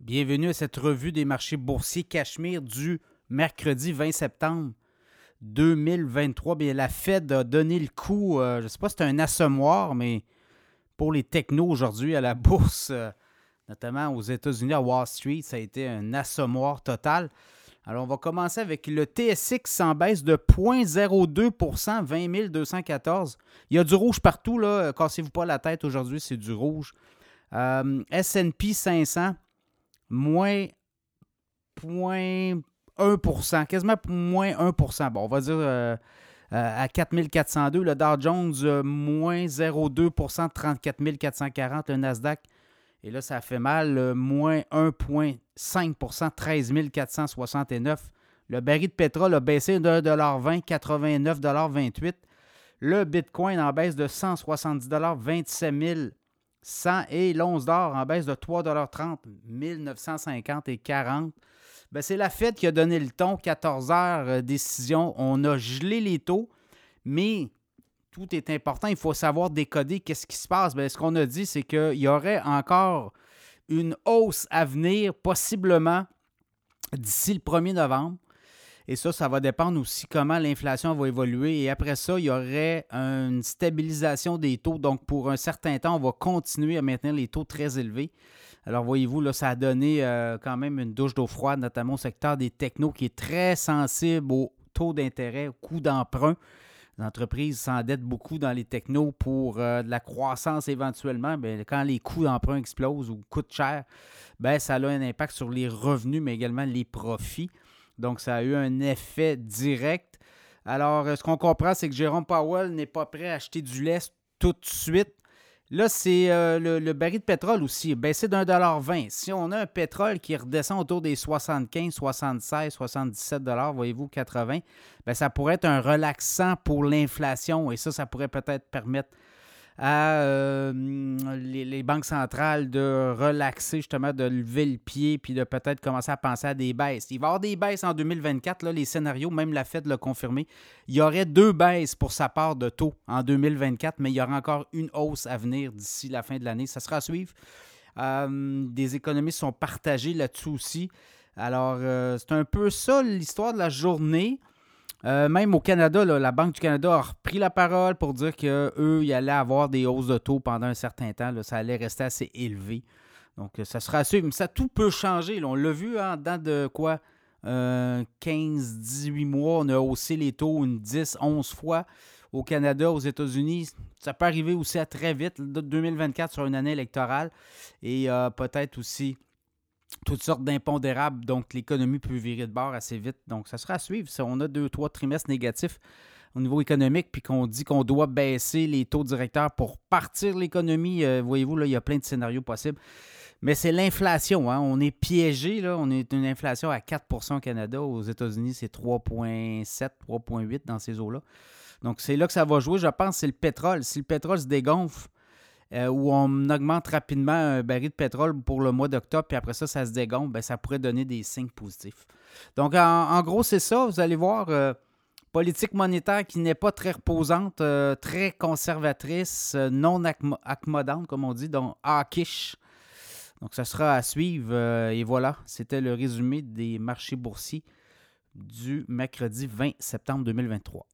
Bienvenue à cette revue des marchés boursiers Cachemire du mercredi 20 septembre 2023. Bien, la Fed a donné le coup, euh, je ne sais pas si c'est un assommoir, mais pour les technos aujourd'hui à la bourse, euh, notamment aux États-Unis, à Wall Street, ça a été un assommoir total. Alors, on va commencer avec le TSX en baisse de 0,02% 20 214. Il y a du rouge partout, là. Cassez-vous pas la tête aujourd'hui, c'est du rouge. Euh, SP 500 moins 0,1% quasiment moins 1% Bon, on va dire euh, euh, à 4402. Le Dow Jones, euh, moins 0,2% 34 440. Le Nasdaq, et là, ça fait mal, moins 1,5% 13 469. Le baril de pétrole a baissé de 1,20 89,28 Le Bitcoin en baisse de 170 27 000 100 et l'once d'or en baisse de 3,30 1950 et 40 ben, c'est la Fed qui a donné le ton, 14 heures euh, décision. On a gelé les taux, mais tout est important. Il faut savoir décoder qu'est-ce qui se passe. Ben, ce qu'on a dit, c'est qu'il y aurait encore une hausse à venir, possiblement d'ici le 1er novembre. Et ça, ça va dépendre aussi comment l'inflation va évoluer. Et après ça, il y aurait une stabilisation des taux. Donc, pour un certain temps, on va continuer à maintenir les taux très élevés. Alors, voyez-vous, là, ça a donné euh, quand même une douche d'eau froide, notamment au secteur des technos, qui est très sensible au taux d'intérêt, au coût d'emprunt. Les entreprises s'endettent beaucoup dans les technos pour euh, de la croissance éventuellement. Bien, quand les coûts d'emprunt explosent ou coûtent cher, bien, ça a un impact sur les revenus, mais également les profits. Donc, ça a eu un effet direct. Alors, euh, ce qu'on comprend, c'est que Jérôme Powell n'est pas prêt à acheter du lait tout de suite. Là, c'est euh, le, baril de pétrole aussi, baissé d'un dollar 20. Si on a un pétrole qui redescend autour des 75, 76, 77 dollars, voyez-vous, 80, bien, ça pourrait être un relaxant pour l'inflation et ça, ça pourrait peut-être permettre à euh, les, banques centrales de relaxer, justement, de lever le pied, puis de peut-être commencer à penser à des baisses. Il va y avoir des baisses en 2024, là, les scénarios, même la Fed l'a confirmé. Il y aurait deux baisses pour sa part de taux en 2024, mais il y aura encore une hausse à venir d'ici la fin de l'année. Ça sera à suivre. Euh, des économistes sont partagés là-dessus aussi. Alors, euh, c'est un peu ça l'histoire de la journée. Euh, même au Canada, la Banque du Canada a repris la parole pour dire qu'eux, ils allaient avoir des hausses de taux pendant un certain temps. ça allait rester assez élevé. Donc, euh, ça sera assez. Mais ça, tout peut changer. On l'a vu hein, de quoi 15, euh, 18 mois. On a haussé les taux une 10, 11 fois. Au Canada, aux États-Unis, ça peut arriver aussi à très vite. 2024 sur une année électorale. Et peut-être aussi toutes sortes d'impondérables. Donc, l'économie peut virer de bord assez vite. Donc, ça sera à suivre. Si on a deux, trois trimestres négatifs au niveau économique, puis qu'on dit qu'on doit baisser les taux directeurs pour partir l'économie, euh, voyez-vous, là, il y a plein de scénarios possibles. Mais c'est l'inflation. Hein. On est piégé. On est une inflation à 4% au Canada. Aux États-Unis, c'est 3,7, 3,8 dans ces eaux-là. Donc, c'est là que ça va jouer. Je pense c'est le pétrole. Si le pétrole se dégonfle, euh, où on augmente rapidement un baril de pétrole pour le mois d'octobre, puis après ça, ça se dégonfle, ben, ça pourrait donner des signes positifs. Donc, en, gros, c'est ça. Vous allez voir, euh, politique monétaire qui n'est pas très reposante, euh, très conservatrice, non accommodante, comme on dit, donc hawkish. Donc, ça sera à suivre. et voilà, c'était le résumé des marchés boursiers du mercredi 20 septembre 2023.